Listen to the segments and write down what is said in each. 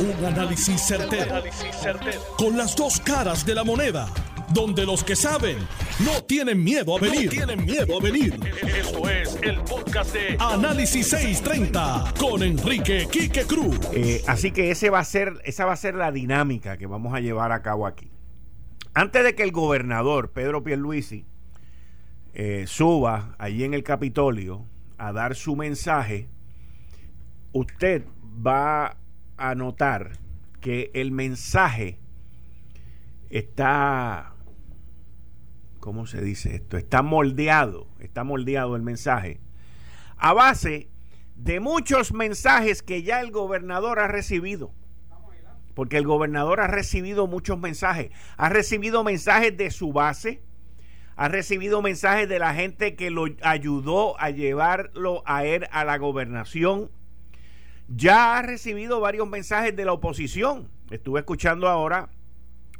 Un análisis certero, Con las dos caras de la moneda. Donde los que saben no tienen miedo a venir. tienen miedo a venir. Esto es el podcast de Análisis 630 con Enrique Quique Cruz. Eh, así que ese va a ser, esa va a ser la dinámica que vamos a llevar a cabo aquí. Antes de que el gobernador Pedro Pierluisi eh, suba allí en el Capitolio a dar su mensaje, usted va a notar que el mensaje está, ¿cómo se dice esto? Está moldeado, está moldeado el mensaje a base de muchos mensajes que ya el gobernador ha recibido. Porque el gobernador ha recibido muchos mensajes. Ha recibido mensajes de su base, ha recibido mensajes de la gente que lo ayudó a llevarlo a él a la gobernación. Ya ha recibido varios mensajes de la oposición. Estuve escuchando ahora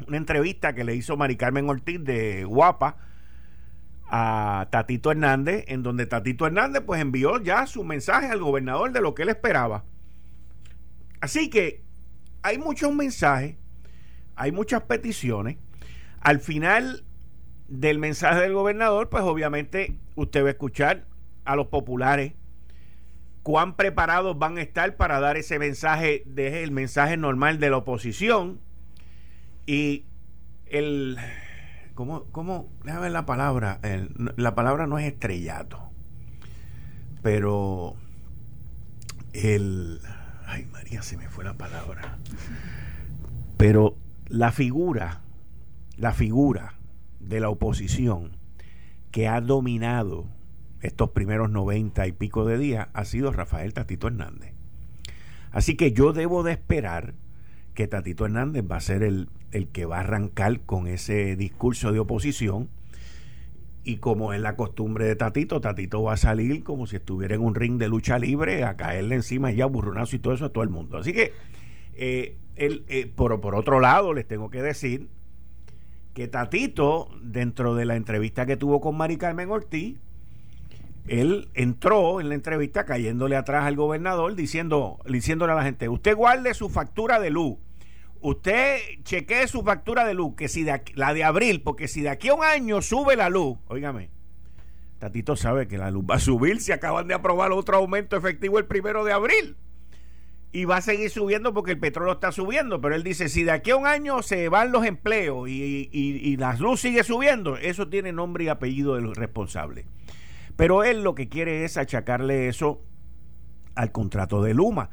una entrevista que le hizo Mari Carmen Ortiz de Guapa a Tatito Hernández, en donde Tatito Hernández pues envió ya su mensaje al gobernador de lo que él esperaba. Así que hay muchos mensajes, hay muchas peticiones. Al final del mensaje del gobernador, pues obviamente usted va a escuchar a los populares cuán preparados van a estar para dar ese mensaje, de, el mensaje normal de la oposición. Y el, ¿cómo, cómo, déjame ver la palabra, la palabra no es estrellato, pero el, ay María, se me fue la palabra, pero la figura, la figura de la oposición que ha dominado estos primeros noventa y pico de días ha sido Rafael Tatito Hernández. Así que yo debo de esperar que Tatito Hernández va a ser el, el que va a arrancar con ese discurso de oposición. Y como es la costumbre de Tatito, Tatito va a salir como si estuviera en un ring de lucha libre a caerle encima y a burronazo y todo eso a todo el mundo. Así que, eh, eh, por, por otro lado, les tengo que decir que Tatito, dentro de la entrevista que tuvo con Mari Carmen Ortiz, él entró en la entrevista cayéndole atrás al gobernador diciendo, diciéndole a la gente, usted guarde su factura de luz, usted chequee su factura de luz, que si de la de abril, porque si de aquí a un año sube la luz, óigame, Tatito sabe que la luz va a subir si acaban de aprobar otro aumento efectivo el primero de abril y va a seguir subiendo porque el petróleo está subiendo. Pero él dice, si de aquí a un año se van los empleos y, y, la luz sigue subiendo, eso tiene nombre y apellido del responsable. Pero él lo que quiere es achacarle eso al contrato de Luma.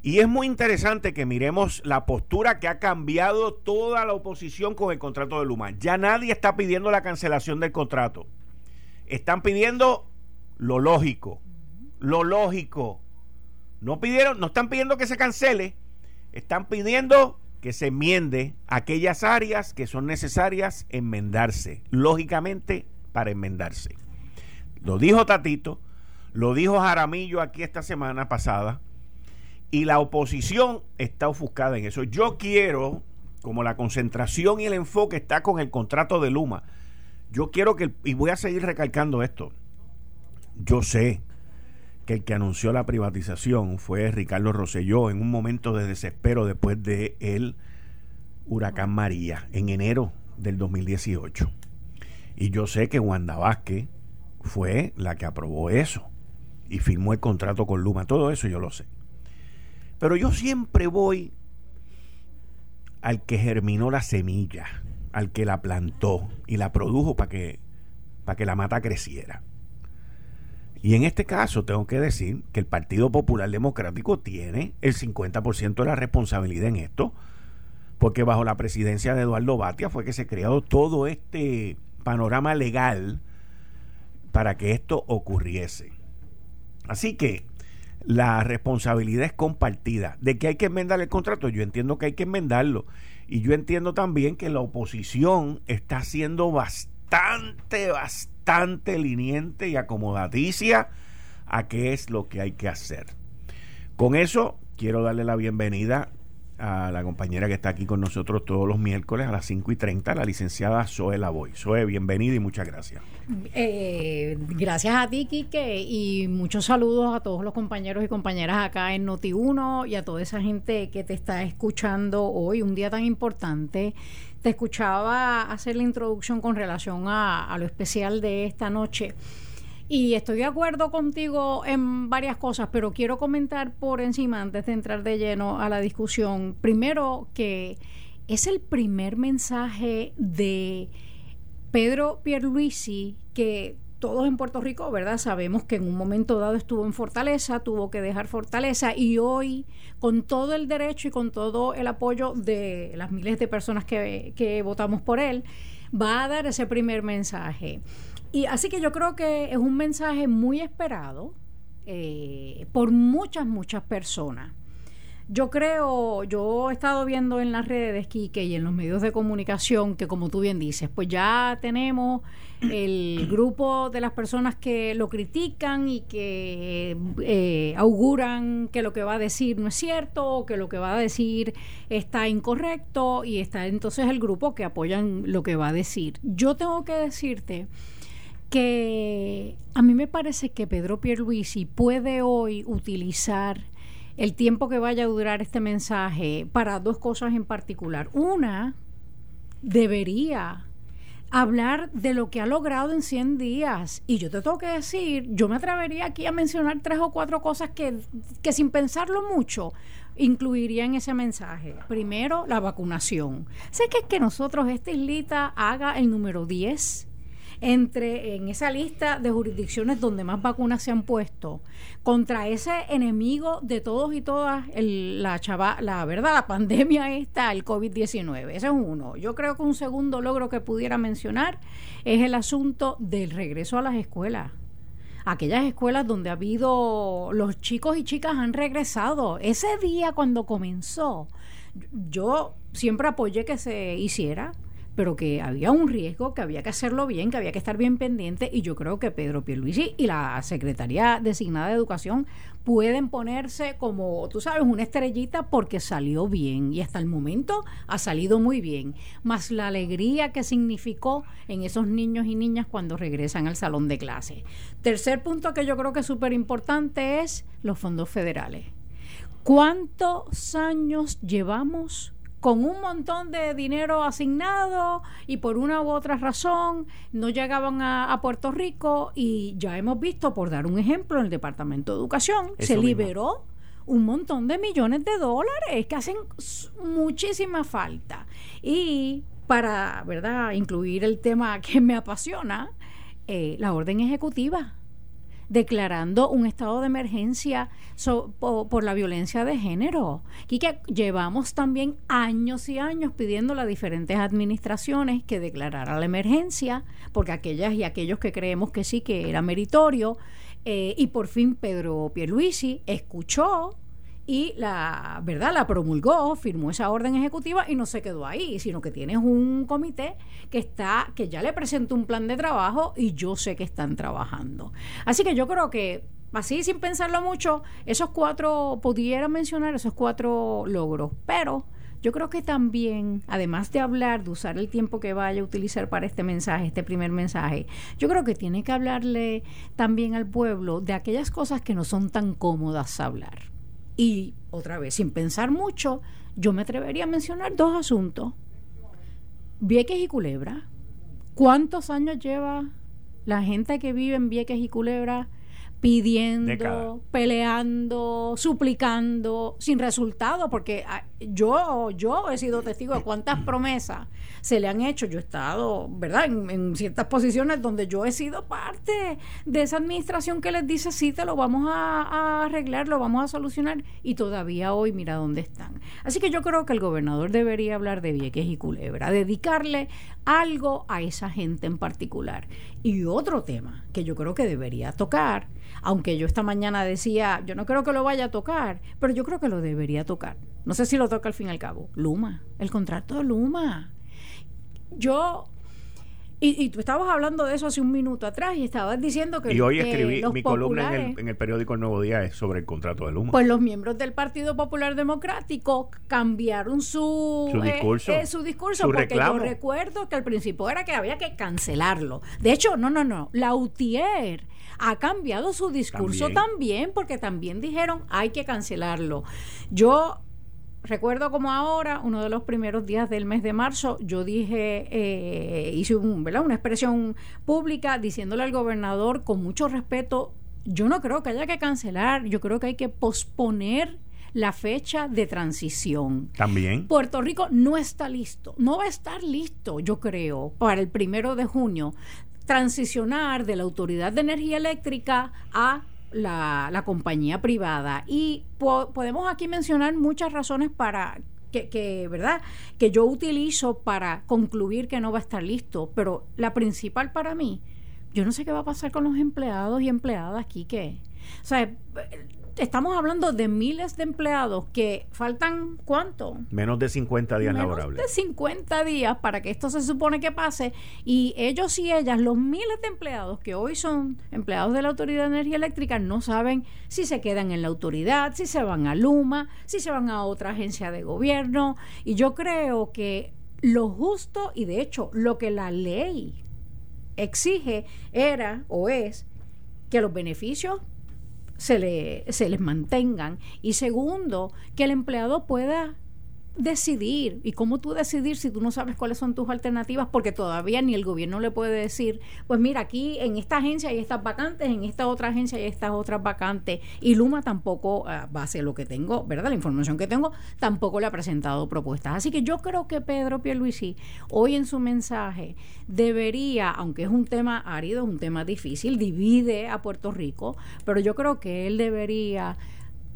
Y es muy interesante que miremos la postura que ha cambiado toda la oposición con el contrato de Luma. Ya nadie está pidiendo la cancelación del contrato. Están pidiendo lo lógico, lo lógico no pidieron, no están pidiendo que se cancele, están pidiendo que se enmiende aquellas áreas que son necesarias enmendarse, lógicamente para enmendarse. Lo dijo Tatito, lo dijo Jaramillo aquí esta semana pasada, y la oposición está ofuscada en eso. Yo quiero, como la concentración y el enfoque está con el contrato de Luma, yo quiero que, y voy a seguir recalcando esto, yo sé que el que anunció la privatización fue Ricardo Rosselló en un momento de desespero después de el huracán María en enero del 2018. Y yo sé que Wanda Vázquez fue la que aprobó eso y firmó el contrato con Luma. Todo eso yo lo sé. Pero yo siempre voy al que germinó la semilla, al que la plantó y la produjo para que, que la mata creciera. Y en este caso tengo que decir que el Partido Popular Democrático tiene el 50% de la responsabilidad en esto, porque bajo la presidencia de Eduardo Batia fue que se creó todo este panorama legal para que esto ocurriese. Así que la responsabilidad es compartida. De que hay que enmendar el contrato, yo entiendo que hay que enmendarlo. Y yo entiendo también que la oposición está siendo bastante, bastante liniente y acomodaticia a qué es lo que hay que hacer. Con eso quiero darle la bienvenida a la compañera que está aquí con nosotros todos los miércoles a las 5 y 30, la licenciada Zoe Lavoy. Zoe, bienvenida y muchas gracias. Eh, gracias a ti, Quique, y muchos saludos a todos los compañeros y compañeras acá en Noti1 y a toda esa gente que te está escuchando hoy, un día tan importante. Te escuchaba hacer la introducción con relación a lo especial de esta noche. Y estoy de acuerdo contigo en varias cosas, pero quiero comentar por encima, antes de entrar de lleno a la discusión, primero que es el primer mensaje de Pedro Pierluisi que todos en Puerto Rico, ¿verdad? Sabemos que en un momento dado estuvo en Fortaleza, tuvo que dejar Fortaleza y hoy, con todo el derecho y con todo el apoyo de las miles de personas que, que votamos por él, va a dar ese primer mensaje. Y así que yo creo que es un mensaje muy esperado eh, por muchas, muchas personas. Yo creo, yo he estado viendo en las redes, Quique, y en los medios de comunicación, que como tú bien dices, pues ya tenemos el grupo de las personas que lo critican y que eh, auguran que lo que va a decir no es cierto, o que lo que va a decir está incorrecto, y está entonces el grupo que apoyan lo que va a decir. Yo tengo que decirte que a mí me parece que Pedro Pierluisi puede hoy utilizar el tiempo que vaya a durar este mensaje para dos cosas en particular. Una, debería hablar de lo que ha logrado en 100 días. Y yo te tengo que decir, yo me atrevería aquí a mencionar tres o cuatro cosas que, que sin pensarlo mucho incluiría en ese mensaje. Primero, la vacunación. Sé que es que nosotros, esta islita, haga el número 10 entre en esa lista de jurisdicciones donde más vacunas se han puesto contra ese enemigo de todos y todas, la chava, la verdad, la pandemia esta, el COVID-19. Ese es uno. Yo creo que un segundo logro que pudiera mencionar es el asunto del regreso a las escuelas aquellas escuelas donde ha habido los chicos y chicas han regresado. Ese día cuando comenzó, yo siempre apoyé que se hiciera pero que había un riesgo, que había que hacerlo bien, que había que estar bien pendiente y yo creo que Pedro Pierluisi y la Secretaría designada de Educación pueden ponerse como, tú sabes, una estrellita porque salió bien y hasta el momento ha salido muy bien, más la alegría que significó en esos niños y niñas cuando regresan al salón de clase. Tercer punto que yo creo que es súper importante es los fondos federales. ¿Cuántos años llevamos con un montón de dinero asignado y por una u otra razón no llegaban a, Puerto Rico y ya hemos visto, por dar un ejemplo, en el Departamento de Educación se liberó un montón de millones de dólares que hacen muchísima falta. Y para, ¿verdad?, incluir el tema que me apasiona, eh, la orden ejecutiva declarando un estado de emergencia por, la violencia de género. Y que llevamos también años y años pidiendo a diferentes administraciones que declararan la emergencia, porque aquellas y aquellos que creemos que sí, que era meritorio, eh, y por fin Pedro Pierluisi escuchó y la verdad la promulgó, firmó esa orden ejecutiva y no se quedó ahí, sino que tienes un comité que está que ya le presentó un plan de trabajo y yo sé que están trabajando. Así que yo creo que así sin pensarlo mucho, esos cuatro pudiera mencionar esos cuatro logros, pero yo creo que también, además de hablar, de usar el tiempo que vaya a utilizar para este mensaje, este primer mensaje, yo creo que tiene que hablarle también al pueblo de aquellas cosas que no son tan cómodas hablar. Y otra vez, sin pensar mucho, yo me atrevería a mencionar dos asuntos. Vieques y Culebra. ¿Cuántos años lleva la gente que vive en Vieques y Culebra pidiendo, peleando, suplicando, sin resultado, porque ah, yo, yo he sido testigo de cuántas promesas se le han hecho. Yo he estado, ¿verdad?, en, ciertas posiciones donde yo he sido parte de esa administración que les dice, sí, te lo vamos a, a arreglar, lo vamos a solucionar, y todavía hoy mira dónde están. Así que yo creo que el gobernador debería hablar de Vieques y Culebra, dedicarle algo a esa gente en particular. Y otro tema que yo creo que debería tocar, aunque yo esta mañana decía, yo no creo que lo vaya a tocar, pero yo creo que lo debería tocar. No sé si lo toca al fin y al cabo. Luma, el contrato de Luma. Yo Y, tú estabas hablando de eso hace un minuto atrás y estabas diciendo que. Y hoy escribí mi columna en el, en el, periódico El Nuevo Día es sobre el contrato de Luma. Pues los miembros del Partido Popular Democrático cambiaron su, su discurso. Eh, su discurso porque yo recuerdo que al principio era que había que cancelarlo. De hecho, no, no, no. La UTIER ha cambiado su discurso también porque también dijeron hay que cancelarlo. Yo recuerdo como ahora, uno de los primeros días del mes de marzo, yo dije, eh, hice un, ¿verdad? una expresión pública diciéndole al gobernador con mucho respeto, yo no creo que haya que cancelar, yo creo que hay que posponer la fecha de transición. También. Puerto Rico no está listo, no va a estar listo, yo creo, para el primero de junio, transicionar de la Autoridad de Energía Eléctrica a la, compañía privada. Y podemos aquí mencionar muchas razones para que, que, ¿verdad? Que yo utilizo para concluir que no va a estar listo. Pero la principal para mí, yo no sé qué va a pasar con los empleados y empleadas aquí que. O sea, estamos hablando de miles de empleados que faltan cuánto? Menos de 50 días Menos laborables. De 50 días para que esto se supone que pase y ellos y ellas, los miles de empleados que hoy son empleados de la Autoridad de Energía Eléctrica, no saben si se quedan en la autoridad, si se van a Luma, si se van a otra agencia de gobierno y yo creo que lo justo y de hecho lo que la ley exige era o es que los beneficios se, le, se les mantengan. Y segundo, que el empleado pueda decidir. ¿Y cómo tú decidir si tú no sabes cuáles son tus alternativas? Porque todavía ni el gobierno le puede decir, pues mira, aquí en esta agencia hay estas vacantes, en esta otra agencia hay estas otras vacantes. Y Luma tampoco, a base de lo que tengo, ¿verdad? La información que tengo, tampoco le ha presentado propuestas. Así que yo creo que Pedro Pierluisi, hoy en su mensaje, debería, aunque es un tema árido, es un tema difícil, divide a Puerto Rico, pero yo creo que él debería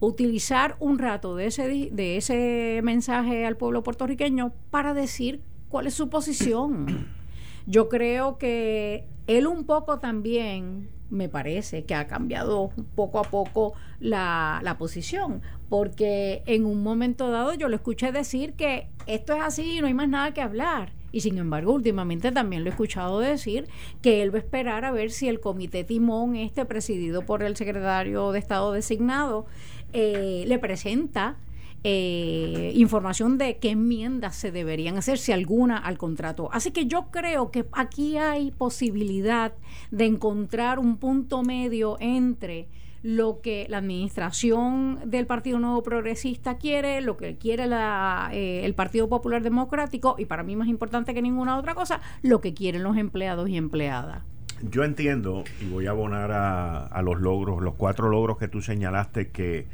utilizar un rato de ese, de ese mensaje al pueblo puertorriqueño para decir cuál es su posición. Yo creo que él un poco también, me parece, que ha cambiado poco a poco la, la posición, porque en un momento dado yo lo escuché decir que esto es así y no hay más nada que hablar. Y sin embargo, últimamente también lo he escuchado decir que él va a esperar a ver si el comité timón, este presidido por el secretario de Estado designado, eh, le presenta eh, información de qué enmiendas se deberían hacer, si alguna, al contrato. Así que yo creo que aquí hay posibilidad de encontrar un punto medio entre lo que la administración del Partido Nuevo Progresista quiere, lo que quiere la, eh, el Partido Popular Democrático y para mí más importante que ninguna otra cosa, lo que quieren los empleados y empleadas. Yo entiendo, y voy a abonar a, a los logros, los cuatro logros que tú señalaste que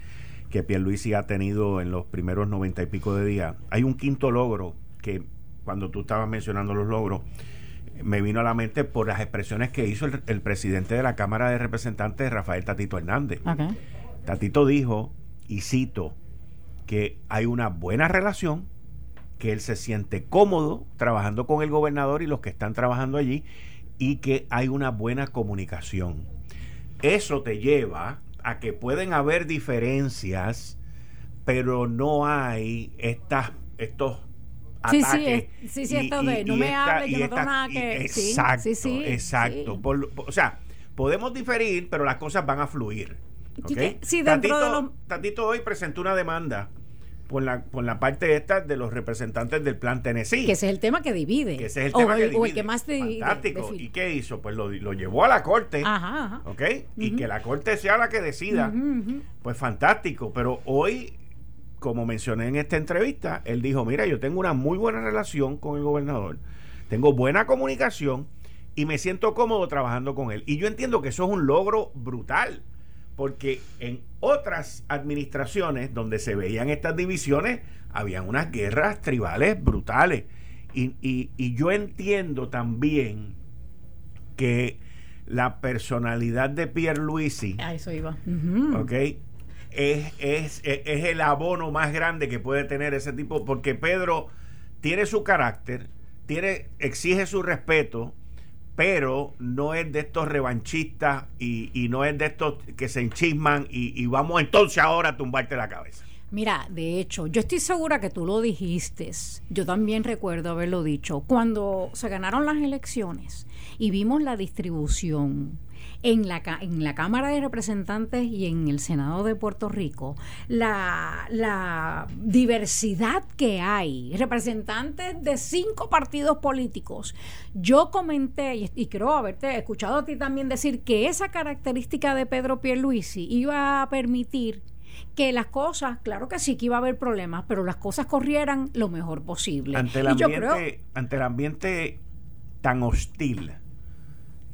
que Pierluisi ha tenido en los primeros noventa y pico de días. Hay un quinto logro que cuando tú estabas mencionando los logros, me vino a la mente por las expresiones que hizo el, presidente de la Cámara de Representantes, Rafael Tatito Hernández. Tatito dijo, y cito, que hay una buena relación, que él se siente cómodo trabajando con el gobernador y los que están trabajando allí, y que hay una buena comunicación. Eso te lleva a que pueden haber diferencias, pero no hay estas, estos ataques. Sí, sí, esto de no me hables, yo no tengo nada que... Exacto, exacto. o sea, podemos diferir, pero las cosas van a fluir. ¿okay? Sí, dentro Tatito, de los... Tatito hoy presentó una demanda por la, por la parte esta de los representantes del plan Tennessee. Que ese es el tema que divide. Que ese es el tema que divide. O el que más divide. Fantástico. ¿Y qué hizo? Pues lo, lo llevó a la corte. Ajá, ajá. ¿Ok? Y que la corte sea la que decida. Pues fantástico. Pero hoy, como mencioné en esta entrevista, él dijo, mira, yo tengo una muy buena relación con el gobernador. Tengo buena comunicación y me siento cómodo trabajando con él. Y yo entiendo que eso es un logro brutal porque en otras administraciones donde se veían estas divisiones, habían unas guerras tribales brutales. Y, yo entiendo también que la personalidad de Pierre Luisi, eso iba. Es, es, es, el abono más grande que puede tener ese tipo, porque Pedro tiene su carácter, tiene, exige su respeto, pero no es de estos revanchistas y, no es de estos que se enchisman y, vamos entonces ahora a tumbarte la cabeza. Mira, de hecho, yo estoy segura que tú lo dijiste. Yo también recuerdo haberlo dicho. Cuando se ganaron las elecciones y vimos la distribución en la, en la Cámara de Representantes y en el Senado de Puerto Rico, la, la diversidad que hay, representantes de cinco partidos políticos. Yo comenté, y, y creo haberte escuchado a ti también decir que esa característica de Pedro Pierluisi iba a permitir que las cosas, claro que sí que iba a haber problemas, pero las cosas corrieran lo mejor posible. Ante el ambiente, ante el ambiente tan hostil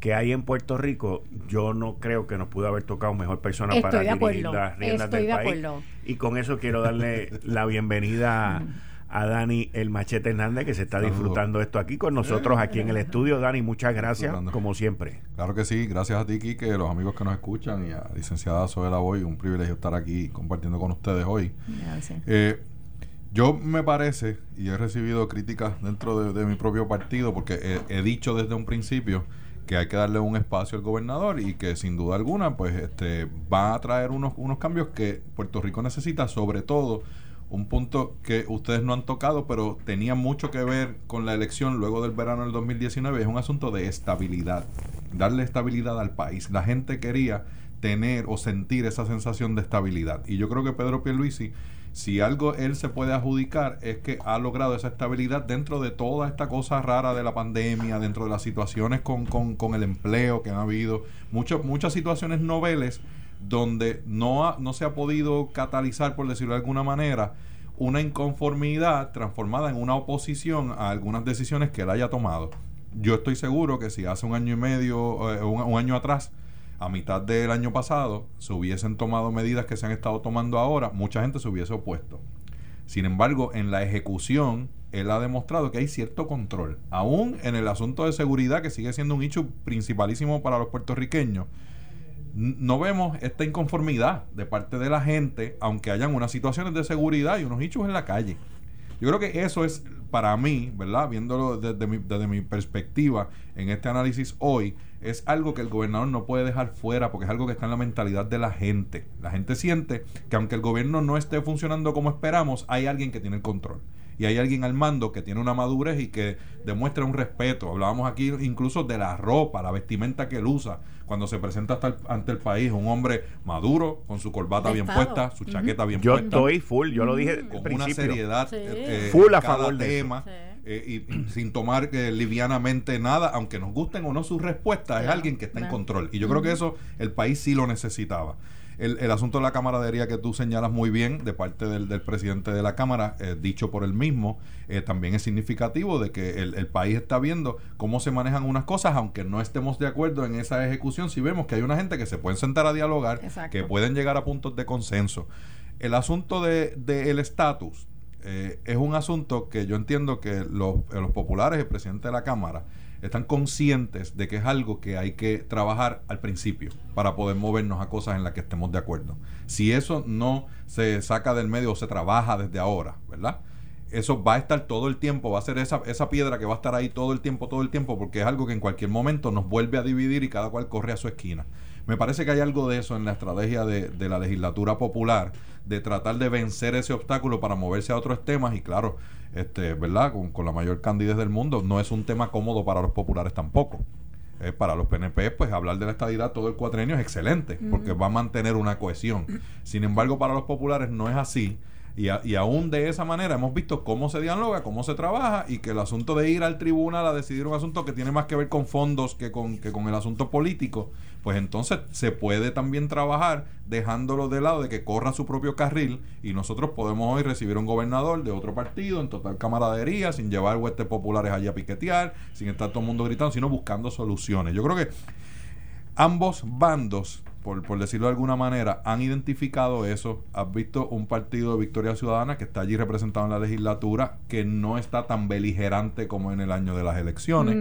que hay en Puerto Rico, yo no creo que nos pudo haber tocado mejor persona para dirigir las riendas del país. Y con eso quiero darle la bienvenida a Dani el Machete Hernández que se está disfrutando esto aquí con nosotros aquí en el estudio. Dani, muchas gracias, como siempre. Claro que sí, gracias a ti, Kike, los amigos que nos escuchan y a licenciada Soela Boy, un privilegio estar aquí compartiendo con ustedes hoy. Gracias. Eh, yo me parece, y he recibido críticas dentro de, mi propio partido, porque he, dicho desde un principio que hay que darle un espacio al gobernador y que sin duda alguna pues este va a traer unos, unos cambios que Puerto Rico necesita, sobre todo un punto que ustedes no han tocado, pero tenía mucho que ver con la elección luego del verano del 2019, es un asunto de estabilidad, darle estabilidad al país. La gente quería tener o sentir esa sensación de estabilidad. Y yo creo que Pedro Pierluisi, si algo él se puede adjudicar, es que ha logrado esa estabilidad dentro de toda esta cosa rara de la pandemia, dentro de las situaciones con, con, con el empleo que han habido, muchas muchas situaciones noveles donde no, no se ha podido catalizar, por decirlo de alguna manera, una inconformidad transformada en una oposición a algunas decisiones que él haya tomado. Yo estoy seguro que si hace un año y medio, eh, un, año atrás, a mitad del año pasado, se hubiesen tomado medidas que se han estado tomando ahora, mucha gente se hubiese opuesto. Sin embargo, en la ejecución, él ha demostrado que hay cierto control. Aún en el asunto de seguridad, que sigue siendo un hecho principalísimo para los puertorriqueños, no vemos esta inconformidad de parte de la gente, aunque hayan unas situaciones de seguridad y unos hechos en la calle. Yo creo que eso es para mí, ¿verdad? Viéndolo desde mi, desde mi perspectiva en este análisis hoy, es algo que el gobernador no puede dejar fuera porque es algo que está en la mentalidad de la gente. La gente siente que aunque el gobierno no esté funcionando como esperamos, hay alguien que tiene el control y hay alguien al mando que tiene una madurez y que demuestra un respeto. Hablábamos aquí incluso de la ropa, la vestimenta que él usa cuando se presenta hasta ante el país. Un hombre maduro, con su corbata bien puesta, su chaqueta bien puesta. Yo estoy full, yo lo dije con una seriedad. Eh, full a favor de tema. Eh, y, sin tomar eh, livianamente nada, aunque nos gusten o no sus respuestas, es alguien que está en control. Y yo creo que eso el país sí lo necesitaba el, el, asunto de la camaradería que tú señalas muy bien de parte del, del presidente de la Cámara, eh, dicho por él mismo, eh, también es significativo de que el, el, país está viendo cómo se manejan unas cosas, aunque no estemos de acuerdo en esa ejecución, si vemos que hay una gente que se pueden sentar a dialogar, que pueden llegar a puntos de consenso. El asunto del de, el estatus eh, es un asunto que yo entiendo que los, los populares, el presidente de la Cámara, están conscientes de que es algo que hay que trabajar al principio para poder movernos a cosas en las que estemos de acuerdo. Si eso no se saca del medio o se trabaja desde ahora, ¿verdad? Eso va a estar todo el tiempo, va a ser esa, esa piedra que va a estar ahí todo el tiempo, todo el tiempo, porque es algo que en cualquier momento nos vuelve a dividir y cada cual corre a su esquina. Me parece que hay algo de eso en la estrategia de, de la legislatura popular, de tratar de vencer ese obstáculo para moverse a otros temas y claro, este, ¿verdad? Con, la mayor candidez del mundo, no es un tema cómodo para los populares tampoco. Eh, para los PNP, pues hablar de la estadidad todo el cuatrenio es excelente, porque va a mantener una cohesión. Sin embargo, para los populares no es así. Y, y, aún de esa manera hemos visto cómo se dialoga, cómo se trabaja y que el asunto de ir al tribunal a decidir un asunto que tiene más que ver con fondos que con, que con el asunto político, pues entonces se puede también trabajar dejándolo de lado de que corra su propio carril y nosotros podemos hoy recibir un gobernador de otro partido en total camaradería, sin llevar huestes populares allá a piquetear, sin estar todo el mundo gritando, sino buscando soluciones. Yo creo que ambos bandos por, decirlo de alguna manera, han identificado eso. Has visto un partido de Victoria Ciudadana que está allí representado en la legislatura, que no está tan beligerante como en el año de las elecciones.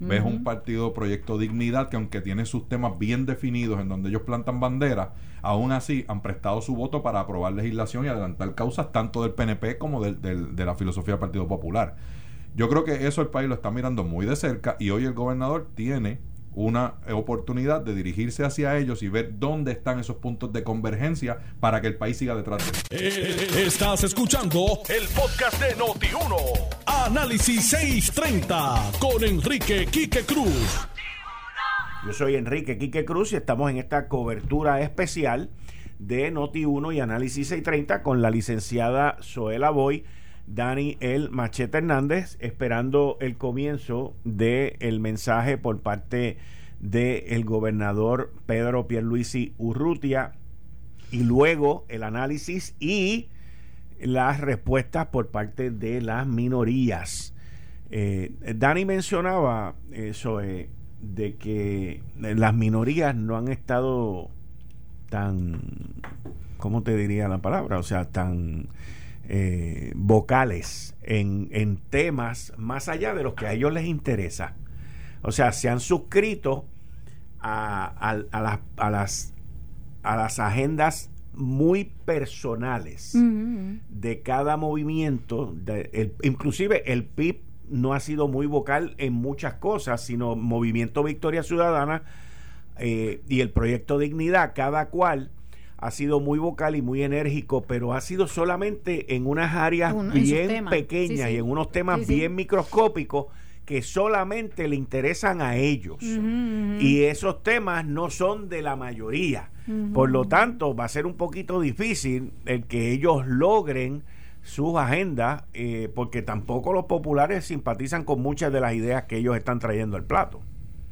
Ves un partido Proyecto Dignidad que aunque tiene sus temas bien definidos en donde ellos plantan banderas, aún así han prestado su voto para aprobar legislación y adelantar causas tanto del PNP como de la filosofía del Partido Popular. Yo creo que eso el país lo está mirando muy de cerca y hoy el gobernador tiene una oportunidad de dirigirse hacia ellos y ver dónde están esos puntos de convergencia para que el país siga detrás de ellos. Eh, estás escuchando el podcast de Noti1. Análisis 630 con Enrique Quique Cruz. Yo soy Enrique Quique Cruz y estamos en esta cobertura especial de Noti1 y Análisis 630 con la licenciada Zoela Boy Dani El Machete Hernández, esperando el comienzo del el mensaje por parte del gobernador Pedro Pierluisi Urrutia y luego el análisis y las respuestas por parte de las minorías. Eh, Dani mencionaba eso eh, de que las minorías no han estado tan, ¿cómo te diría la palabra? O sea, tan eh, vocales en, temas más allá de los que a ellos les interesa. O sea, se han suscrito a, las, a, las, a las agendas muy personales de cada movimiento, de, inclusive el PIB no ha sido muy vocal en muchas cosas, sino Movimiento Victoria Ciudadana eh, y el Proyecto Dignidad, cada cual ha sido muy vocal y muy enérgico, pero ha sido solamente en unas áreas bien pequeñas y en unos temas bien microscópicos que solamente le interesan a ellos. Y esos temas no son de la mayoría. Por lo tanto, va a ser un poquito difícil el que ellos logren sus agendas, eh, porque tampoco los populares simpatizan con muchas de las ideas que ellos están trayendo al plato.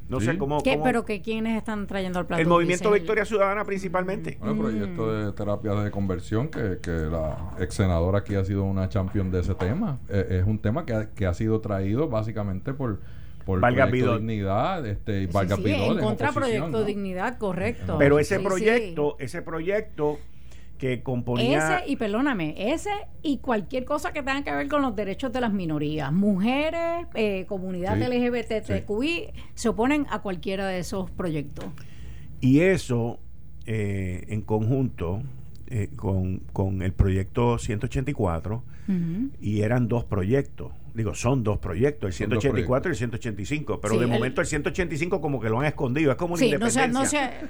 No sé cómo, ¿Pero que quiénes están trayendo al plato? El movimiento Victoria Ciudadana principalmente. el proyecto de terapia de conversión, que, que la ex senadora aquí ha sido una champion de ese tema. Eh, es un tema que ha, que ha sido traído básicamente por por Valga Proyecto Dignidad este, y Valga sí, en contra Proyecto Dignidad, correcto. Pero ese proyecto, ese proyecto que componía... Ese, y perdóname, ese y cualquier cosa que tenga que ver con los derechos de las minorías, mujeres, eh, comunidad LGBTQI, se oponen a cualquiera de esos proyectos. Y eso, eh, en conjunto eh, con, con, el proyecto 184, y eran dos proyectos digo, son dos proyectos, el 184 y el 185, pero de momento el 185 como que lo han escondido, es como la independencia.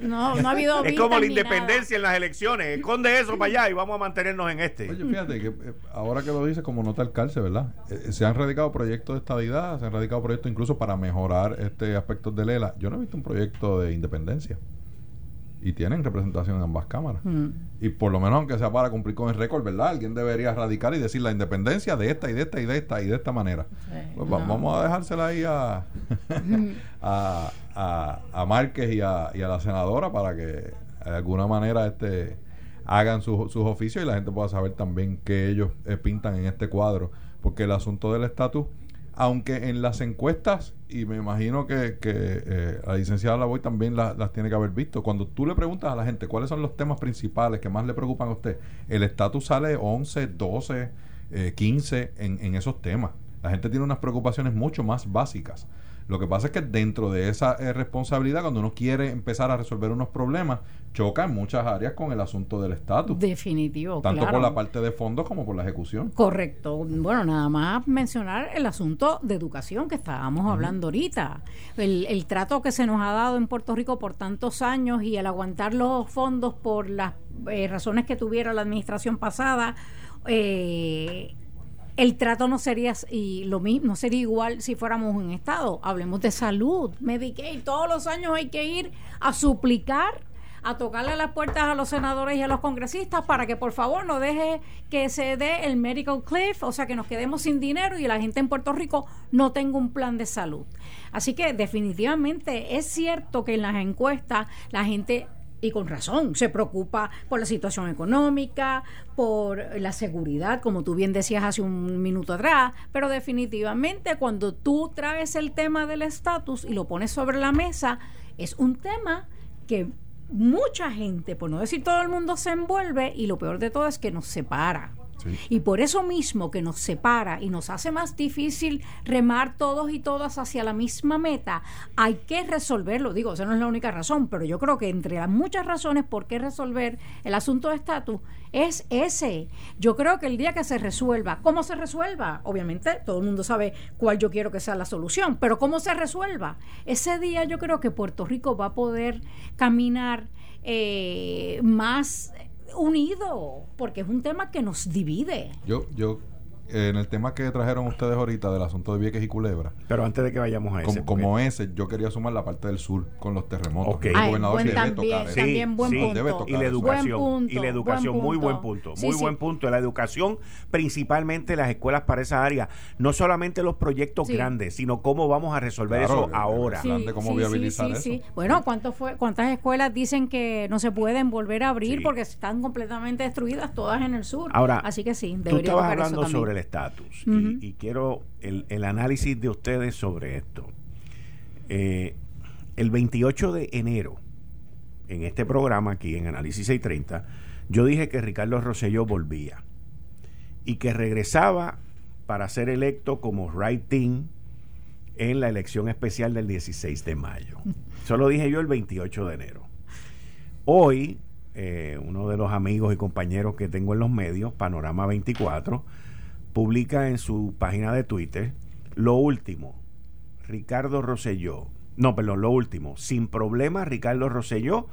No, no, no, ha habido Es como la independencia en las elecciones, esconde eso para allá y vamos a mantenernos en este. Oye, fíjate que eh, ahora que lo dices como nota el cárcel, ¿verdad? Eh, eh, se han radicado proyectos de estabilidad, se han radicado proyectos incluso para mejorar este aspecto de Lela. Yo no he visto un proyecto de independencia y tienen representación en ambas cámaras. Mm. Y por lo menos, aunque sea para cumplir con el récord, ¿verdad? Alguien debería radicar y decir la independencia de esta y de esta y de esta y de esta manera. pues vamos a dejársela ahí a, a, a, Márquez y a, y a la senadora para que de alguna manera este hagan sus oficios y la gente pueda saber también qué ellos eh, pintan en este cuadro. Porque el asunto del estatus aunque en las encuestas, y me imagino que, que eh, la licenciada Lavoy también las tiene que haber visto, cuando tú le preguntas a la gente cuáles son los temas principales que más le preocupan a usted, el estatus sale 11, 12, 15 en, en esos temas. La gente tiene unas preocupaciones mucho más básicas. Lo que pasa es que dentro de esa eh, responsabilidad, cuando uno quiere empezar a resolver unos problemas, choca en muchas áreas con el asunto del estatus. Definitivo. Tanto por la parte de fondos como por la ejecución. Correcto. Bueno, nada más mencionar el asunto de educación que estábamos hablando ahorita. El, trato que se nos ha dado en Puerto Rico por tantos años y el aguantar los fondos por las eh, razones que tuviera la administración pasada. Eh, el trato no sería y lo mismo, no sería igual si fuéramos un estado. Hablemos de salud, Medicaid, todos los años hay que ir a suplicar a tocarle las puertas a los senadores y a los congresistas para que por favor no deje que se dé el medical cliff, o sea, que nos quedemos sin dinero y la gente en Puerto Rico no tenga un plan de salud. Así que definitivamente es cierto que en las encuestas la gente y con razón, se preocupa por la situación económica, por la seguridad, como tú bien decías hace un minuto atrás, pero definitivamente cuando tú traes el tema del estatus y lo pones sobre la mesa, es un tema que mucha gente, por no decir todo el mundo, se envuelve y lo peor de todo es que nos separa. Y por eso mismo que nos separa y nos hace más difícil remar todos y todas hacia la misma meta, hay que resolverlo. Digo, esa no es la única razón, pero yo creo que entre las muchas razones por qué resolver el asunto de estatus es ese. Yo creo que el día que se resuelva, ¿cómo se resuelva? Obviamente todo el mundo sabe cuál yo quiero que sea la solución, pero ¿cómo se resuelva? Ese día yo creo que Puerto Rico va a poder caminar eh, más unido, porque es un tema que nos divide. Yo, yo en el tema que trajeron ustedes ahorita del asunto de Vieques y Culebra. Pero antes de que vayamos a ese. Como, ese, yo quería sumar la parte del sur con los terremotos. Okay. El gobernador debe también, tocar también buen punto. y la educación. y la educación, muy buen punto. muy buen punto. La educación, principalmente las escuelas para esa área. No solamente los proyectos grandes, sino cómo vamos a resolver eso ahora. cómo viabilizar eso. Bueno, ¿cuánto fue, ¿cuántas escuelas dicen que no se pueden volver a abrir porque están completamente destruidas todas en el sur? Ahora, Así que sí, debería tú estabas hablando sobre estatus. y, quiero el, análisis de ustedes sobre esto. Eh, el 28 de enero, en este programa aquí en Análisis 630, yo dije que Ricardo Rosselló volvía y que regresaba para ser electo como writing en la elección especial del 16 de mayo. Eso lo dije yo el 28 de enero. Hoy, eh, uno de los amigos y compañeros que tengo en los medios, Panorama 24, publica en su página de Twitter lo último, Ricardo Rosselló, no, perdón, lo último, sin problema Ricardo Rosselló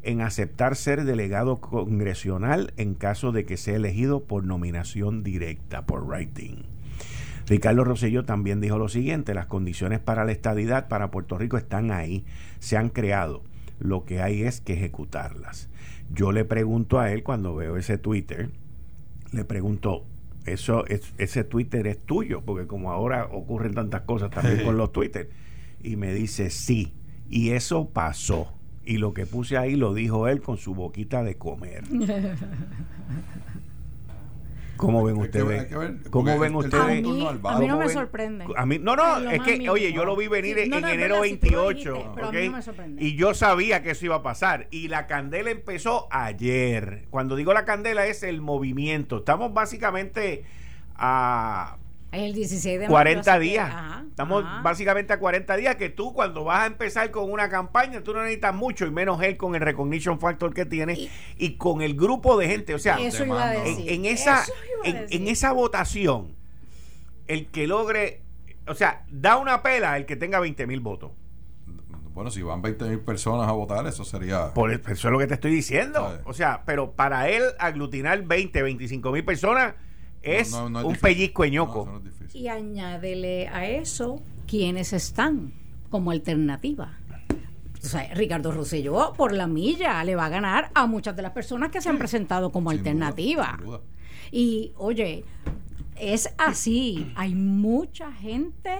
en aceptar ser delegado congresional en caso de que sea elegido por nominación directa, por writing. Ricardo Rosselló también dijo lo siguiente, las condiciones para la estadidad para Puerto Rico están ahí, se han creado, lo que hay es que ejecutarlas. Yo le pregunto a él cuando veo ese Twitter, le pregunto, eso es, ese Twitter es tuyo, porque como ahora ocurren tantas cosas también con los Twitter. Y me dice, sí, y eso pasó. Y lo que puse ahí lo dijo él con su boquita de comer. ¿Cómo ven ustedes? ¿Cómo ven ustedes? A mí, no me sorprende. A mí, no, no, es, que, oye, yo lo vi venir en enero 28. y yo sabía que eso iba a pasar. Y la candela empezó ayer. Cuando digo la candela es el movimiento. Estamos básicamente a el 16 de 40 días. Estamos básicamente a 40 días que tú cuando vas a empezar con una campaña, tú no necesitas mucho y menos él con el recognition factor que tiene y, con el grupo de gente. O sea, En, esa, en, esa votación, el que logre, o sea, da una pela el que tenga 20 mil votos. Bueno, si van 20 mil personas a votar, eso sería... Por eso es lo que te estoy diciendo. O sea, pero para él aglutinar 20, 25 mil personas es, un pellizco ñoco. y añádele a eso quienes están como alternativa. O sea, Ricardo Rosselló por la milla le va a ganar a muchas de las personas que se han presentado como alternativa. Y oye, es así. Hay mucha gente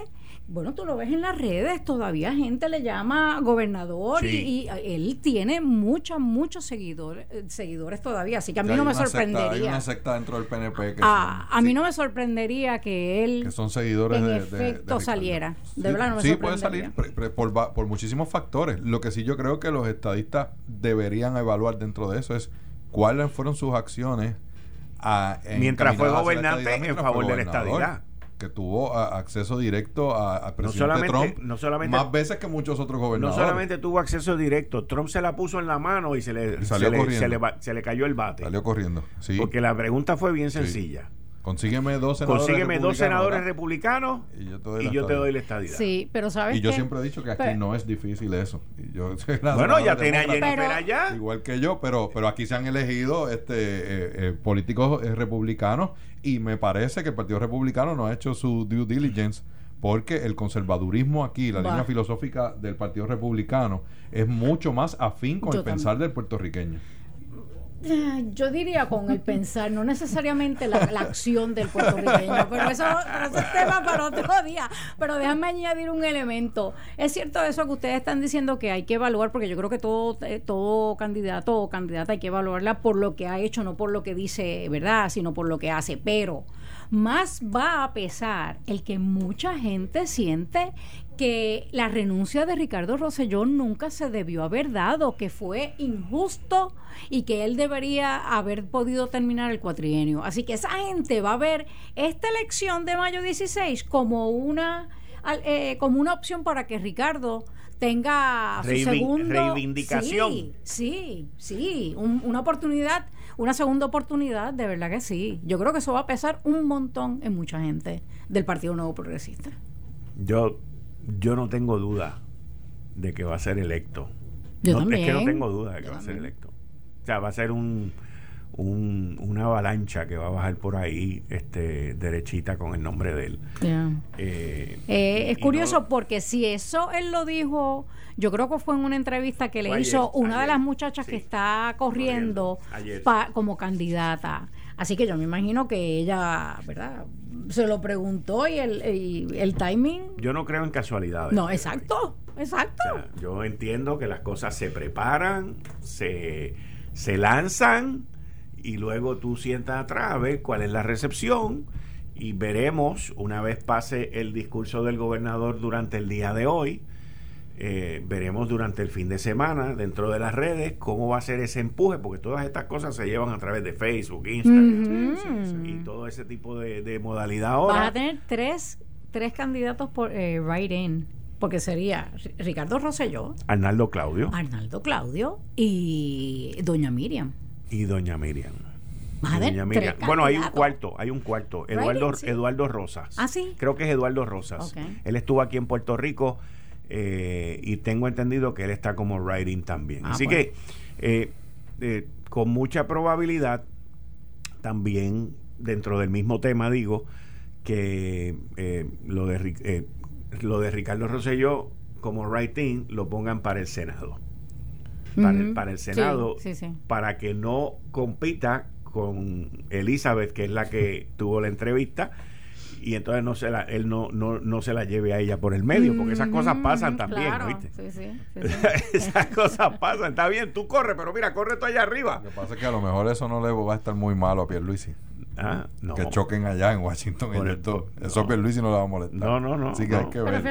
bueno, tú lo ves en las redes, todavía gente le llama gobernador y, él tiene muchos, muchos seguidores, eh, seguidores todavía, así que a mí no me sorprendería. hay una secta dentro del PNP que ah, A mí no me sorprendería que él que son seguidores en de, efecto saliera. De verdad no me Sí, puede salir por, por muchísimos factores. Lo que sí yo creo que los estadistas deberían evaluar dentro de eso es cuáles fueron sus acciones a, mientras fue gobernante en favor de la estadidad que tuvo acceso directo al presidente Trump no solamente, más veces que muchos otros gobernadores. No solamente tuvo acceso directo, Trump se la puso en la mano y se le, se, le, cayó el bate. Salió corriendo, sí. Porque la pregunta fue bien sencilla. Consígueme dos senadores Consígueme dos senadores republicanos y yo te doy, la, estadidad. Sí, pero sabes Y yo siempre he dicho que aquí no es difícil eso. Y yo, bueno, ya tiene a Jennifer allá. Igual que yo, pero, pero aquí se han elegido este eh, eh, políticos eh, republicanos y me parece que el Partido Republicano no ha hecho su due diligence porque el conservadurismo aquí, la línea filosófica del Partido Republicano, es mucho más afín con el pensar del puertorriqueño. Yo diría con el pensar, no necesariamente la, acción del puertorriqueño, pero eso, es tema para otro día. Pero déjame añadir un elemento. Es cierto eso que ustedes están diciendo que hay que evaluar, porque yo creo que todo, eh, todo candidato o candidata hay que evaluarla por lo que ha hecho, no por lo que dice, ¿verdad?, sino por lo que hace. Pero más va a pesar el que mucha gente siente que la renuncia de Ricardo Rossellón nunca se debió haber dado, que fue injusto y que él debería haber podido terminar el cuatrienio. Así que esa gente va a ver esta elección de mayo 16 como una, eh, como una opción para que Ricardo tenga su segundo reivindicación. Sí, sí, sí, una oportunidad, una segunda oportunidad, de verdad que sí. Yo creo que eso va a pesar un montón en mucha gente del Partido Nuevo Progresista. Yo yo no tengo duda de que va a ser electo. Yo también. Es que no tengo duda de que va a ser electo. O sea, va a ser un, una avalancha que va a bajar por ahí este derechita con el nombre de él. Eh, eh, es curioso porque si eso él lo dijo, yo creo que fue en una entrevista que le hizo una de las muchachas que está corriendo, como candidata. Así que yo me imagino que ella, ¿verdad? Se lo preguntó y el, el timing. Yo no creo en casualidades. No, exacto, exacto. yo entiendo que las cosas se preparan, se, se lanzan y luego tú sientas atrás a ver cuál es la recepción y veremos una vez pase el discurso del gobernador durante el día de hoy eh, veremos durante el fin de semana dentro de las redes cómo va a ser ese empuje, porque todas estas cosas se llevan a través de Facebook, Instagram y todo ese tipo de, modalidad ahora. Vas a tener tres, tres candidatos por eh, in porque sería Ricardo Rosselló, Arnaldo Claudio, Arnaldo Claudio y Doña Miriam. Y Doña Miriam. Bueno, hay un cuarto, hay un cuarto. Eduardo, Eduardo Rosas. Ah, sí. Creo que es Eduardo Rosas. Él estuvo aquí en Puerto Rico eh, y tengo entendido que él está como writing también. Ah, Así pues. que eh, eh, con mucha probabilidad también dentro del mismo tema digo que lo de lo de Ricardo Rosselló como writing lo pongan para el Senado. Para, el, para el Senado, para que no compita con Elizabeth, que es la que tuvo la entrevista, y entonces no se la, él no, no, no se la lleve a ella por el medio, porque esas cosas mm, pasan también, ¿viste? Sí, sí, esas cosas pasan, está bien, tú corre, pero mira, corre tú allá arriba. Lo que pasa es que a lo mejor eso no le va a estar muy malo a Pierluisi. Ah, no. Que choquen allá en Washington y todo. Eso a Pierluisi no le va a molestar. No, no, no. Así que hay que ver.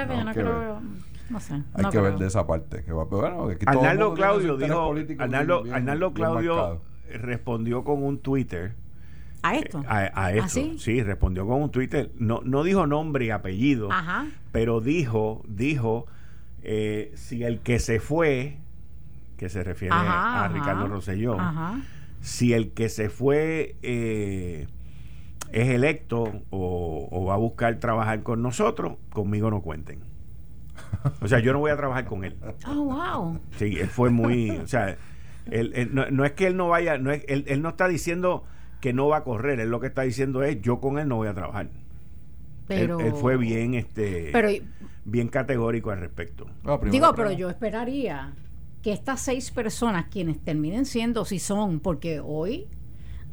no sé. Hay que ver de esa parte. Que va, bueno, Arnaldo Claudio dijo, Arnaldo, Arnaldo Claudio respondió con un Twitter ¿A esto? A, ¿Ah, esto. sí? respondió con un Twitter. No, no dijo nombre y apellido, pero dijo, dijo, eh, si el que se fue, que se refiere a Ricardo Rosselló, si el que se fue eh, es electo o, va a buscar trabajar con nosotros, conmigo no cuenten. O sea, yo no voy a trabajar con él. Oh, wow. Sí, él fue muy, o sea, él, no, es que él no vaya, no es, él, él no está diciendo que no va a correr. Él lo que está diciendo es, yo con él no voy a trabajar. Pero, él, fue bien, este, bien categórico al respecto. digo, pero yo esperaría que estas seis personas, quienes terminen siendo, si son, porque hoy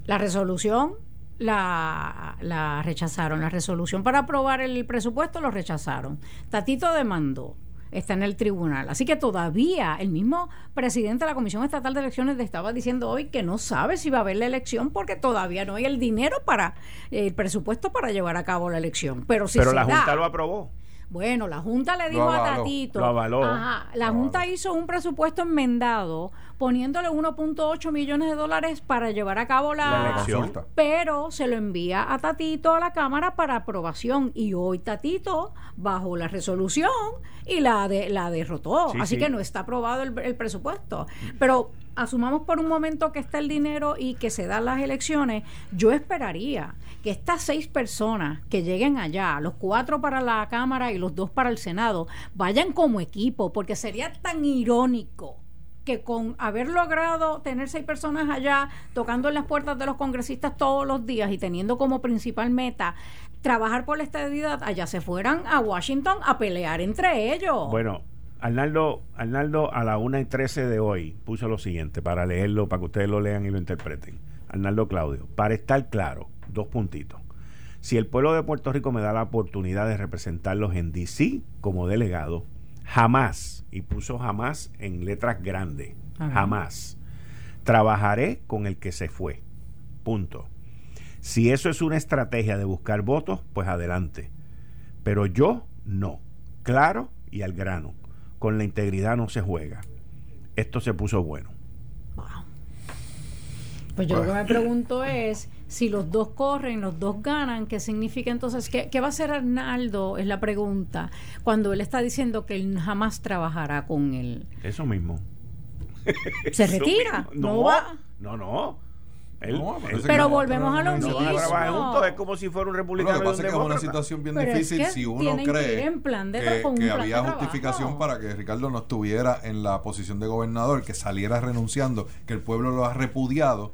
la resolución la, la rechazaron, la resolución para aprobar el presupuesto lo rechazaron. Tatito demandó está en el tribunal. Así que todavía el mismo presidente de la Comisión Estatal de Elecciones estaba diciendo hoy que no sabe si va a haber la elección porque todavía no hay el dinero para el presupuesto para llevar a cabo la elección. Pero si Pero la Junta lo aprobó. Bueno, la Junta le dijo a Tatito. Lo avaló. la Junta hizo un presupuesto enmendado poniéndole 1.8 millones de dólares para llevar a cabo la, elección. Pero se lo envía a Tatito a la Cámara para aprobación. Y hoy Tatito bajó la resolución y la, de, la derrotó. Así que no está aprobado el, el presupuesto. Pero asumamos por un momento que está el dinero y que se dan las elecciones, yo esperaría que estas seis personas que lleguen allá, los cuatro para la Cámara y los dos para el Senado, vayan como equipo, porque sería tan irónico que con haber logrado tener seis personas allá tocando en las puertas de los congresistas todos los días y teniendo como principal meta trabajar por la estabilidad, allá se fueran a Washington a pelear entre ellos. Bueno, Arnaldo, Arnaldo a la 1 y 13 de hoy puso lo siguiente para leerlo, para que ustedes lo lean y lo interpreten. Arnaldo Claudio, para estar claro, dos puntitos. Si el pueblo de Puerto Rico me da la oportunidad de representarlos en DC como delegado, jamás, y puso jamás en letras grandes, jamás, trabajaré con el que se fue. Punto. Si eso es una estrategia de buscar votos, pues adelante. Pero yo no. Claro y al grano. Con la integridad no se juega. Esto se puso bueno. Pues yo lo que me pregunto es si los dos corren, los dos ganan, ¿qué significa entonces? ¿Qué, va a hacer Arnaldo? Es la pregunta. Cuando él está diciendo que él jamás trabajará con él. Eso mismo. ¿Se retira? No, va. No, no. pero volvemos a lo mismo. es como si fuera un republicano. Lo que pasa es que es una situación bien difícil si uno cree que, había justificación para que Ricardo no estuviera en la posición de gobernador, que saliera renunciando, que el pueblo lo ha repudiado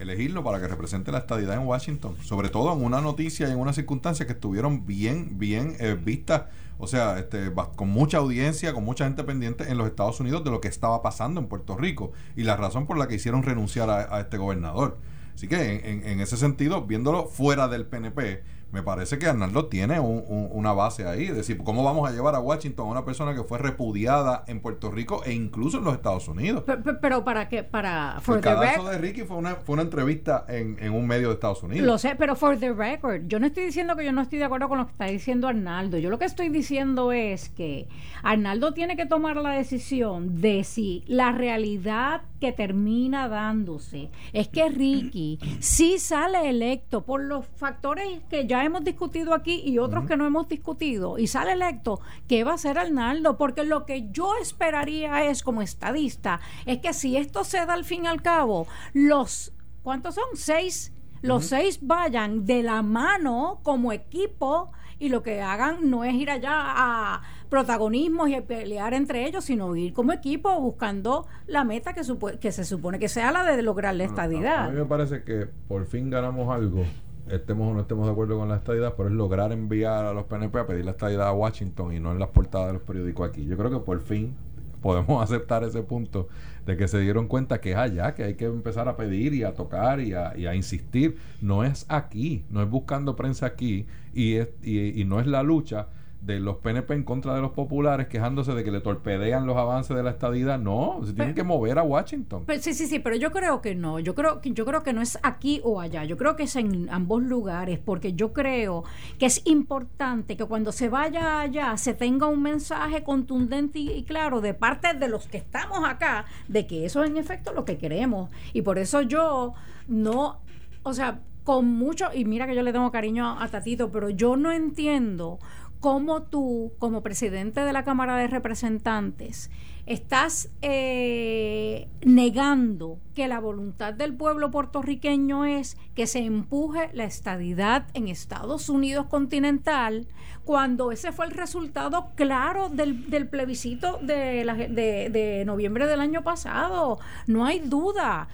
elegirlo para que represente la estadidad en Washington, sobre todo en una noticia y en unas circunstancias que estuvieron bien, bien eh, vistas, o sea, este, con mucha audiencia, con mucha gente pendiente en los Estados Unidos de lo que estaba pasando en Puerto Rico y la razón por la que hicieron renunciar a, este gobernador. Así que en, en ese sentido, viéndolo fuera del PNP, me parece que Arnaldo tiene una base ahí. Es decir, ¿cómo vamos a llevar a Washington a una persona que fue repudiada en Puerto Rico e incluso en los Estados Unidos? Pero, para qué, para... el caso de Ricky fue una, fue una entrevista en, en, un medio de Estados Unidos. Lo sé, pero for the record, yo no estoy diciendo que yo no estoy de acuerdo con lo que está diciendo Arnaldo. Yo lo que estoy diciendo es que Arnaldo tiene que tomar la decisión de si la realidad que termina dándose es que Ricky sí sale electo por los factores que ya hemos discutido aquí y otros que no hemos discutido y sale electo, ¿qué va a hacer Arnaldo? Porque lo que yo esperaría es, como estadista, es que si esto se da al fin y al cabo, los, ¿cuántos son? Seis, los seis vayan de la mano como equipo y lo que hagan no es ir allá a protagonismos y pelear entre ellos, sino ir como equipo buscando la meta que, que se supone que sea la de lograr la estadidad. a mí me parece que por fin ganamos algo estemos o no estemos de acuerdo con la estadidad, pero es lograr enviar a los PNP a pedir la estadidad a Washington y no en las portadas de los periódicos aquí. Yo creo que por fin podemos aceptar ese punto de que se dieron cuenta que es allá, que hay que empezar a pedir y a tocar y a, y a insistir. No es aquí, no es buscando prensa aquí y, es, y, y no es la lucha de los PNP en contra de los populares quejándose de que le torpedean los avances de la estadidad. No, se tienen que mover a Washington. sí, sí, sí, pero yo creo que no. Yo creo, yo creo que no es aquí o allá. Yo creo que es en ambos lugares, porque yo creo que es importante que cuando se vaya allá se tenga un mensaje contundente y, claro de parte de los que estamos acá de que eso es en efecto lo que queremos. Y por eso yo no, o sea, con mucho, y mira que yo le tengo cariño a Tatito, pero yo no entiendo cómo tú, como presidente de la Cámara de Representantes, estás eh, negando que la voluntad del pueblo puertorriqueño es que se empuje la estadidad en Estados Unidos continental, cuando ese fue el resultado claro del, plebiscito de, de, de noviembre del año pasado. No hay duda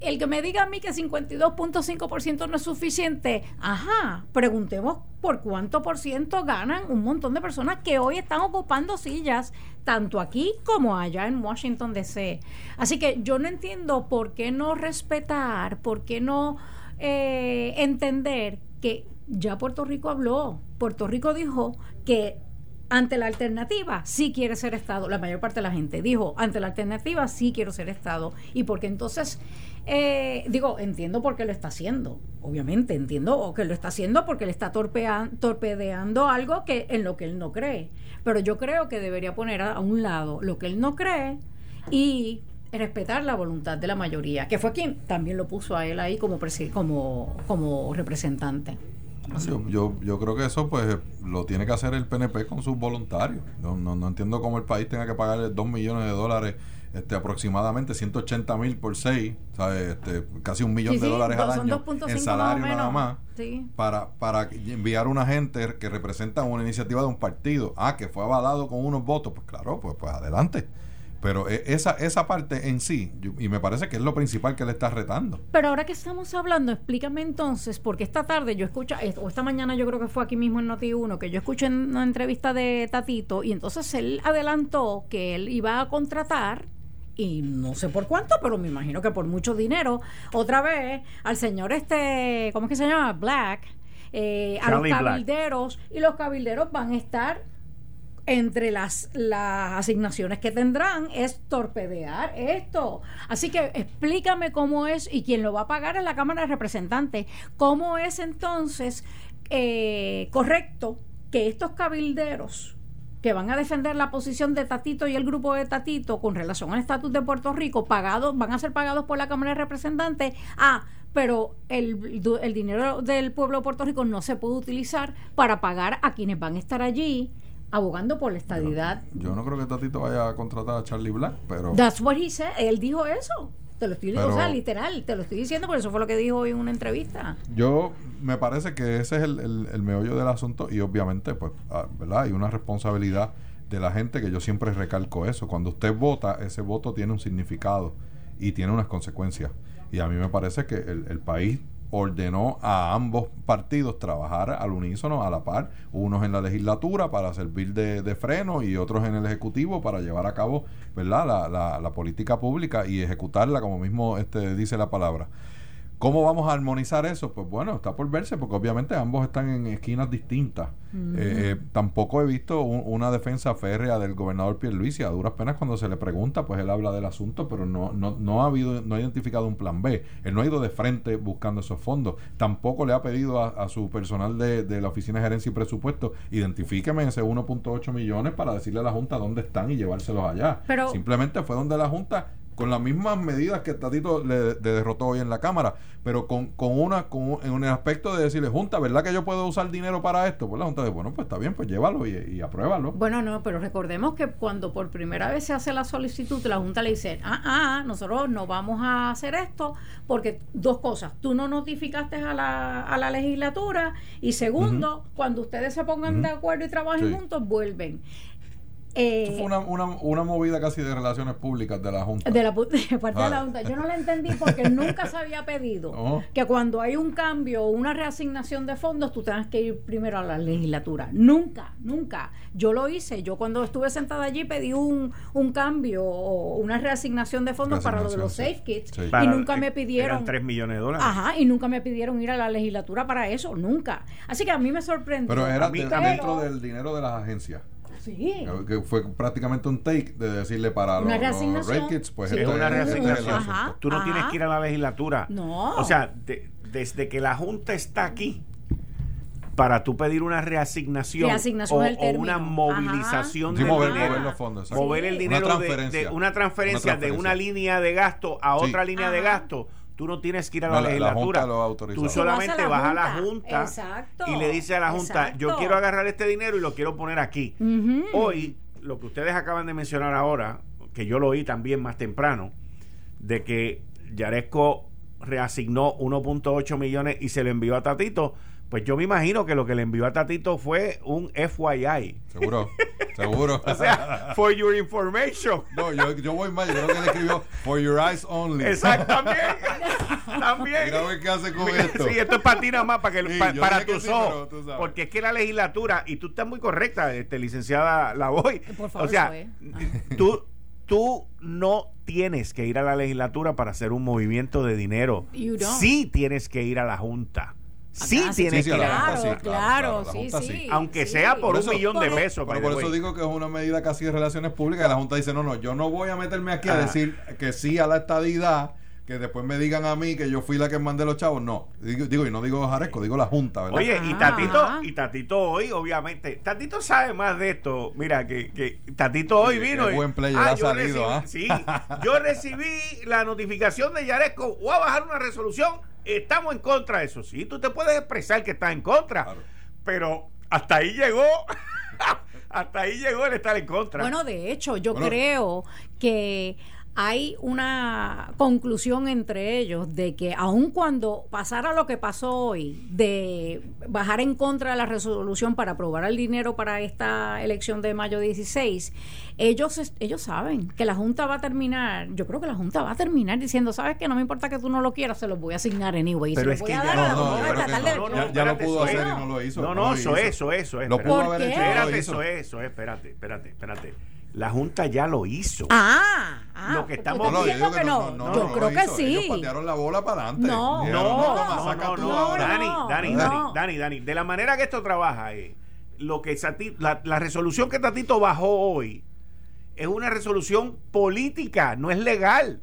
el que me diga a mí que 52.5% no es suficiente, ajá, preguntemos por cuánto por ciento ganan un montón de personas que hoy están ocupando sillas, tanto aquí como allá en Washington, D.C. Así que yo no entiendo por qué no respetar, por qué no eh, entender que ya Puerto Rico habló, Puerto Rico dijo que ante la alternativa sí quiere ser Estado. La mayor parte de la gente dijo, ante la alternativa sí quiero ser Estado. Y porque entonces eh, digo, entiendo por qué lo está haciendo, obviamente, entiendo que lo está haciendo porque le está torpedeando algo que en lo que él no cree. Pero yo creo que debería poner a, un lado lo que él no cree y respetar la voluntad de la mayoría, que fue quien también lo puso a él ahí como, como, como representante. Yo, yo creo que eso pues lo tiene que hacer el PNP con sus voluntarios. No, no, no entiendo cómo el país tenga que pagarle dos millones de dólares este, aproximadamente 180 mil por 6, este, casi un millón de dólares al año en salario nada más, para, para enviar una gente que representa una iniciativa de un partido, ah, que fue avalado con unos votos, pues claro, pues, pues adelante. Pero e, esa, esa parte en sí, y me parece que es lo principal que le está retando. Pero ahora que estamos hablando, explícame entonces, porque esta tarde yo escucho, o esta mañana yo creo que fue aquí mismo en Noti1, que yo escuché en una entrevista de Tatito, y entonces él adelantó que él iba a contratar y no sé por cuánto, pero me imagino que por mucho dinero, otra vez al señor este, ¿cómo es que se llama? Black, eh, a los cabilderos, y los cabilderos van a estar entre las, las asignaciones que tendrán es torpedear esto. Así que explícame cómo es y quién lo va a pagar es la Cámara de Representantes. ¿Cómo es entonces eh, correcto que estos cabilderos que van a defender la posición de Tatito y el grupo de Tatito con relación al estatus de Puerto Rico, pagados, van a ser pagados por la Cámara de Representantes. Ah, pero el, el dinero del pueblo de Puerto Rico no se puede utilizar para pagar a quienes van a estar allí abogando por la estadidad. Yo, no creo que Tatito vaya a contratar a Charlie Black, pero... That's what he said. Él dijo eso. Te lo estoy diciendo, o sea, literal, te lo estoy diciendo, por eso fue lo que dijo hoy en una entrevista. Yo me parece que ese es el, el, meollo del asunto y obviamente, pues, ah, ¿verdad? Hay una responsabilidad de la gente que yo siempre recalco eso. Cuando usted vota, ese voto tiene un significado y tiene unas consecuencias. Y a mí me parece que el, el país ordenó a ambos partidos trabajar al unísono, a la par, unos en la legislatura para servir de, freno y otros en el Ejecutivo para llevar a cabo ¿verdad? La, la, la política pública y ejecutarla como mismo este, dice la palabra. ¿Cómo vamos a armonizar eso? Pues bueno, está por verse, porque obviamente ambos están en esquinas distintas. Eh, eh, tampoco he visto una defensa férrea del gobernador Pierluisi. A duras penas cuando se le pregunta, pues él habla del asunto, pero no, no, no ha habido, no ha identificado un plan B. Él no ha ido de frente buscando esos fondos. Tampoco le ha pedido a, su personal de, la Oficina de Gerencia y Presupuesto, identifíqueme ese 1.8 millones para decirle a la Junta dónde están y llevárselos allá. Simplemente fue donde la Junta con las mismas medidas que Tatito le, derrotó hoy en la Cámara, pero con, con una, con, en un aspecto de decirle, Junta, ¿verdad que yo puedo usar dinero para esto? Pues la Junta dice, bueno, pues está bien, pues llévalo y, y apruébalo. Bueno, no, pero recordemos que cuando por primera vez se hace la solicitud, la Junta le dice, ah, ah, nosotros no vamos a hacer esto, porque dos cosas, tú no notificaste a la, a la legislatura, y segundo, cuando ustedes se pongan de acuerdo y trabajen juntos, vuelven. Eh, fue una, una, una, movida casi de relaciones públicas de la Junta. De la parte de la Junta. Yo no la entendí porque nunca se había pedido oh. que cuando hay un cambio o una reasignación de fondos tú tengas que ir primero a la legislatura. Nunca, nunca. Yo lo hice. Yo cuando estuve sentada allí pedí un, un cambio o una reasignación de fondos para lo de los Safe Kits y nunca me pidieron. Eran 3 millones de dólares. Ajá, y nunca me pidieron ir a la legislatura para eso. Nunca. Así que a mí me sorprendió. Pero era dentro del dinero de las agencias. Sí. Que fue prácticamente un take de decirle para los, Red Kids, pues es una reasignación. Tú no tienes que ir a la legislatura. No. O sea, desde que la Junta está aquí, para tú pedir una reasignación, o, una movilización de mover, dinero, mover, los fondos, mover el dinero una de, una transferencia, de una línea de gasto a otra línea de gasto tú no tienes que ir a la, legislatura. tú solamente vas a la Junta. Y le dices a la Junta, yo quiero agarrar este dinero y lo quiero poner aquí. Hoy, lo que ustedes acaban de mencionar ahora, que yo lo oí también más temprano, de que Yaresco reasignó 1.8 millones y se lo envió a Tatito pues yo me imagino que lo que le envió a Tatito fue un FYI. Seguro, seguro. o sea, for your information. No, yo, yo voy mal, yo creo que le escribió for your eyes only. Exactamente. También. Mira a ver qué hace con esto. Sí, esto es para ti nada más, para, que, para tus ojos. porque es que la legislatura, y tú estás muy correcta, este, licenciada Lavoy. Por favor, o sea, tú, tú no tienes que ir a la legislatura para hacer un movimiento de dinero. Sí tienes que ir a la Junta. Sí, tienes que claro, claro, sí, sí, Aunque sea por, un millón de pesos. Pero por eso digo que es una medida casi de relaciones públicas. la Junta dice, no, no, yo no voy a meterme aquí a decir que sí a la estadidad que después me digan a mí que yo fui la que mandé los chavos, no. Digo, y no digo Jaresco, digo la Junta, ¿verdad? Oye, y Tatito, y Tatito hoy, obviamente, Tatito sabe más de esto. Mira, que, que Tatito hoy vino. Qué buen player ah, ha salido, ¿ah? Sí, yo recibí la notificación de Yaresco, voy a bajar una resolución estamos en contra de eso. Sí, tú te puedes expresar que estás en contra, pero hasta ahí llegó. hasta ahí llegó el estar en contra. Bueno, de hecho, yo creo que hay una conclusión entre ellos de que aun cuando pasara lo que pasó hoy, de bajar en contra de la resolución para aprobar el dinero para esta elección de mayo 16, ellos, ellos saben que la Junta va a terminar, yo creo que la Junta va a terminar diciendo, sabes que no me importa que tú no lo quieras, se los voy a asignar anyway. Pero es que ya, no, ya, lo pudo hacer y no lo hizo. No, no, eso, eso, eso, Lo pudo haber hecho. Espérate, eso, eso, espérate, espérate, espérate la Junta ya lo hizo. Ah, ah lo que estamos diciendo que no. yo creo que sí. Ellos patearon la bola para adelante. No, no, no, no, Dani, Dani, Dani, Dani, Dani, de la manera que esto trabaja es lo que la, la resolución que Tatito bajó hoy es una resolución política, no es legal.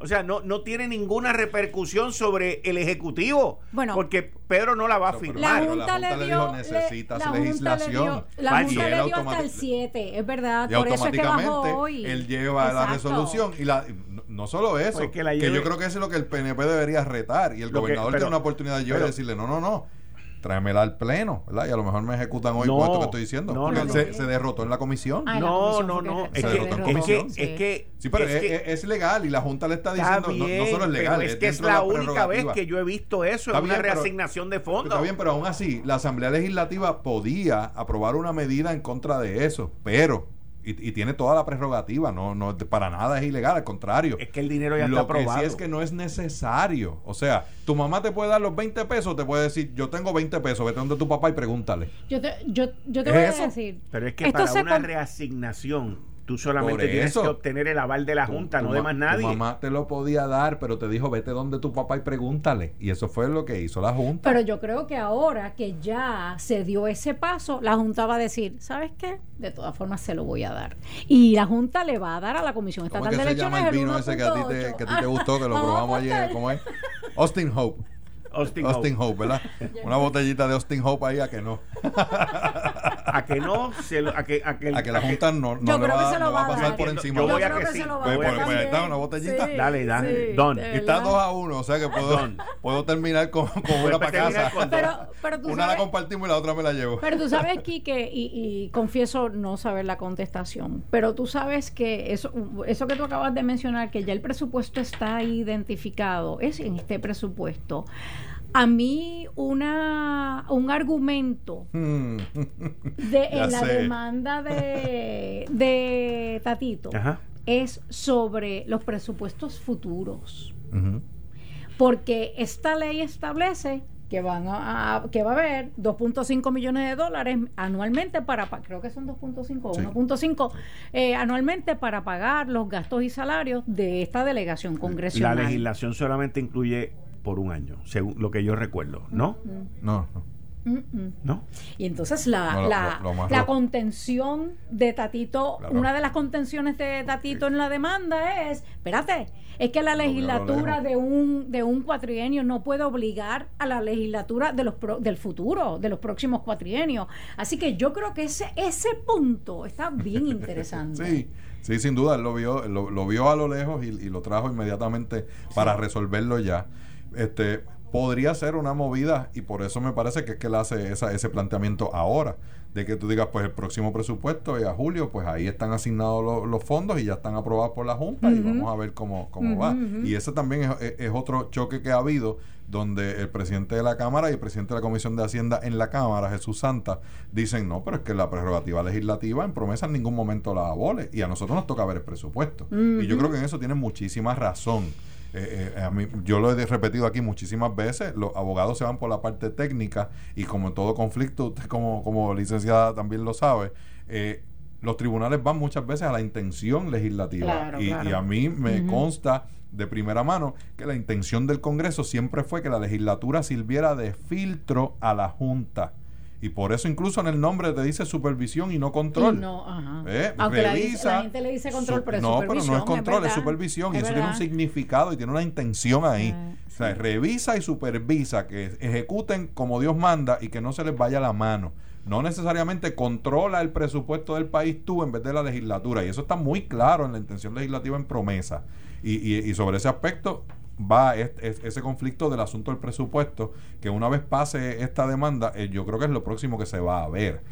O sea, no, no tiene ninguna repercusión sobre el Ejecutivo. Bueno, porque Pedro no la va a firmar. La Junta, le, dio, necesitas legislación. la Junta le dio hasta el 7, es verdad. por eso es que bajó hoy. Él lleva la resolución y la, no solo eso, pues que, yo creo que eso es lo que el PNP debería retar. Y el gobernador tiene una oportunidad de decirle, no, no, no tráemela al pleno, ¿verdad? Y a lo mejor me ejecutan hoy por esto que estoy diciendo. No, porque se, se, derrotó en la comisión. no, no, no. Se derrotó en comisión. Es que, sí, pero es, legal y la Junta le está diciendo, no, solo es legal. Es, que es la, única vez que yo he visto eso, es una reasignación de fondos. Está bien, pero aún así, la Asamblea Legislativa podía aprobar una medida en contra de eso, pero y, tiene toda la prerrogativa, no, no para nada es ilegal, al contrario. Es que el dinero ya está aprobado. Lo que sí es que no es necesario. O sea, tu mamá te puede dar los 20 pesos, te puede decir, yo tengo 20 pesos, vete donde tu papá y pregúntale. Yo te, yo, yo te voy a decir. Pero es que para una reasignación Tú solamente tienes que obtener el aval de la Junta, no de más nadie. Tu mamá te lo podía dar, pero te dijo, vete donde tu papá y pregúntale. Y eso fue lo que hizo la Junta. Pero yo creo que ahora que ya se dio ese paso, la Junta va a decir, ¿sabes qué? De todas formas se lo voy a dar. Y la Junta le va a dar a la Comisión Estatal de Elecciones. ¿Cómo se llama el vino ese que a, ti te, que a ti te gustó, que lo probamos ayer? ¿Cómo es? Austin Hope. Austin, Hope. ¿verdad? Una botellita de Austin Hope ahí a que no. a que no, a, que, a, que, a que la Junta no, no, le va, no va a pasar por encima. Yo, voy a que, sí. Pues, pues, pues una botellita. dale, dale. Don. Y está 2 a 1, o sea que puedo, puedo terminar con, con una para casa. Pero, pero una la compartimos y la otra me la llevo. Pero tú sabes, Kike, y, y confieso no saber la contestación, pero tú sabes que eso, eso que tú acabas de mencionar, que ya el presupuesto está identificado, es en este presupuesto a mí una un argumento hmm. de en la demanda de, de Tatito es sobre los presupuestos futuros. Porque esta ley establece que van a, que va a haber 2.5 millones de dólares anualmente para creo que son 2.5 o 1.5 eh, anualmente para pagar los gastos y salarios de esta delegación congresional. La legislación solamente incluye por un año, según lo que yo recuerdo, ¿no? No, no. Y entonces la, la, contención de Tatito, una de las contenciones de Tatito en la demanda es, espérate, es que la legislatura de un de un cuatrienio no puede obligar a la legislatura de los del futuro, de los próximos cuatrienios. Así que yo creo que ese ese punto está bien interesante. sí. Sí, sin duda, él lo vio, lo, vio a lo lejos y, y lo trajo inmediatamente para resolverlo ya este podría ser una movida y por eso me parece que es que él hace esa, ese planteamiento ahora de que tú digas pues el próximo presupuesto es a julio pues ahí están asignados los fondos y ya están aprobados por la junta y vamos a ver cómo, cómo va y ese también es, otro choque que ha habido donde el presidente de la Cámara y el presidente de la Comisión de Hacienda en la Cámara, Jesús Santa, dicen, no, pero es que la prerrogativa legislativa en promesa en ningún momento la abole y a nosotros nos toca ver el presupuesto. Y yo creo que en eso tienen muchísima razón. Eh, eh, a mí, yo lo he repetido aquí muchísimas veces, los abogados se van por la parte técnica y como en todo conflicto, usted como, como licenciada también lo sabe, eh, los tribunales van muchas veces a la intención legislativa. Y, a mí me consta de primera mano que la intención del Congreso siempre fue que la legislatura sirviera de filtro a la Junta. Y por eso incluso en el nombre te dice supervisión y no control. no, ajá. ¿Eh? Aunque la, gente le dice control, pero No, pero no es control, es, supervisión. y eso tiene un significado y tiene una intención ahí. Ah, o sea, revisa y supervisa que ejecuten como Dios manda y que no se les vaya la mano. No necesariamente controla el presupuesto del país tú en vez de la legislatura. Y eso está muy claro en la intención legislativa en promesa. y, y, y sobre ese aspecto, va ese conflicto del asunto del presupuesto, que una vez pase esta demanda, eh, yo creo que es lo próximo que se va a ver.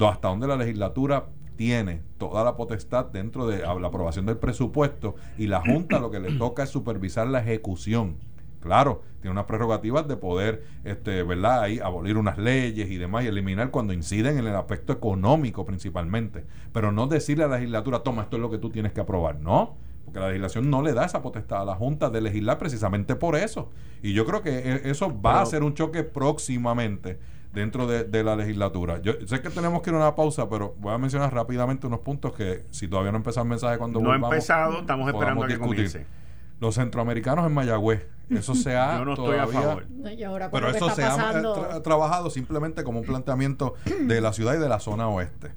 Hasta donde la legislatura tiene toda la potestad dentro de la aprobación del presupuesto y la Junta lo que le toca es supervisar la ejecución. Claro, tiene unas prerrogativas de poder, este, ¿verdad? Ahí abolir unas leyes y demás y eliminar cuando inciden en el aspecto económico principalmente. Pero no decirle a la legislatura, toma, esto es lo que tú tienes que aprobar. No, porque la legislación no le da esa potestad a la Junta de legislar precisamente por eso. Y yo creo que e, eso va a ser un choque próximamente dentro de, la legislatura. Yo sé que tenemos que ir a una pausa, pero voy a mencionar rápidamente unos puntos que si todavía no empezó el mensaje cuando no ha empezado, estamos esperando a que discutir. Los centroamericanos en Mayagüez. Eso se ha Yo no estoy a favor. pero eso se ha trabajado simplemente como un planteamiento de la ciudad y de la zona oeste.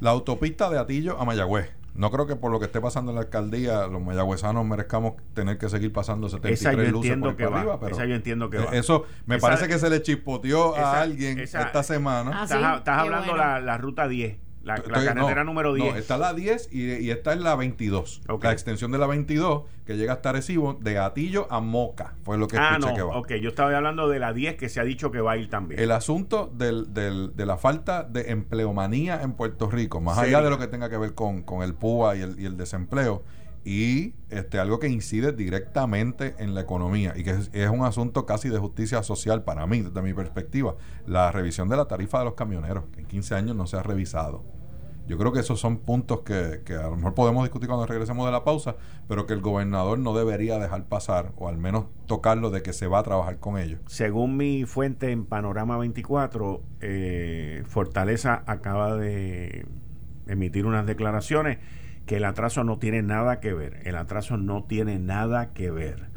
La autopista de Atillo a Mayagüez. No creo que por lo que esté pasando en la alcaldía, los mayagüezanos merezcamos tener que seguir pasando 73 luces por, que arriba, pero esa yo entiendo que va. Eso me parece que se le chispoteó a alguien esta semana. Ah, estás, hablando la, la ruta 10. La, carretera número 10. No, está la 10 y, y esta es la 22. La extensión de la 22 que llega hasta Recibo de Gatillo a Moca. Fue lo que ah, escuché que va. Ok, yo estaba hablando de la 10 que se ha dicho que va a ir también. El asunto del, del, de la falta de empleomanía en Puerto Rico, más allá de lo que tenga que ver con, con el PUA y el, y el desempleo, y este algo que incide directamente en la economía y que es, es, un asunto casi de justicia social para mí, desde mi perspectiva, la revisión de la tarifa de los camioneros, que en 15 años no se ha revisado. Yo creo que esos son puntos que, que, a lo mejor podemos discutir cuando regresemos de la pausa, pero que el gobernador no debería dejar pasar, o al menos tocarlo de que se va a trabajar con ellos. Según mi fuente en Panorama 24, eh, Fortaleza acaba de emitir unas declaraciones que el atraso no tiene nada que ver. El atraso no tiene nada que ver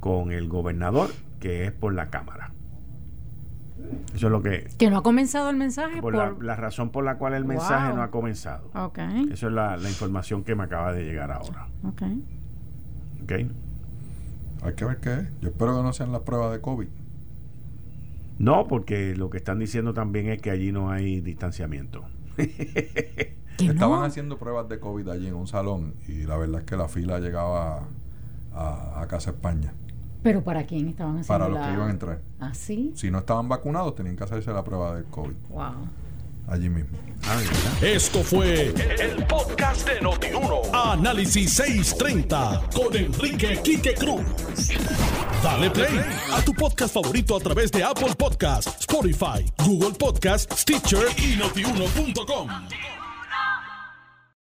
con el gobernador, que es por la Cámara. Eso es lo que... Que no ha comenzado el mensaje. Por, La, razón por la cual el mensaje no ha comenzado. Okay. Eso es la, información que me acaba de llegar ahora. Ok. Ok. Hay que ver qué es. Yo espero que no sean las pruebas de COVID. No, porque lo que están diciendo también es que allí no hay distanciamiento. Estaban haciendo pruebas de COVID allí en un salón y la verdad es que la fila llegaba a, a Casa España. ¿Pero para quién estaban haciendo Para los que iban a entrar. ¿Ah, sí? Si no estaban vacunados, tenían que hacerse la prueba del COVID. Wow. Allí mismo. Esto fue el, podcast de Notiuno. Análisis 630 con Enrique Quique Cruz. Dale play a tu podcast favorito a través de Apple Podcasts, Spotify, Google Podcasts, Stitcher y notiuno.com.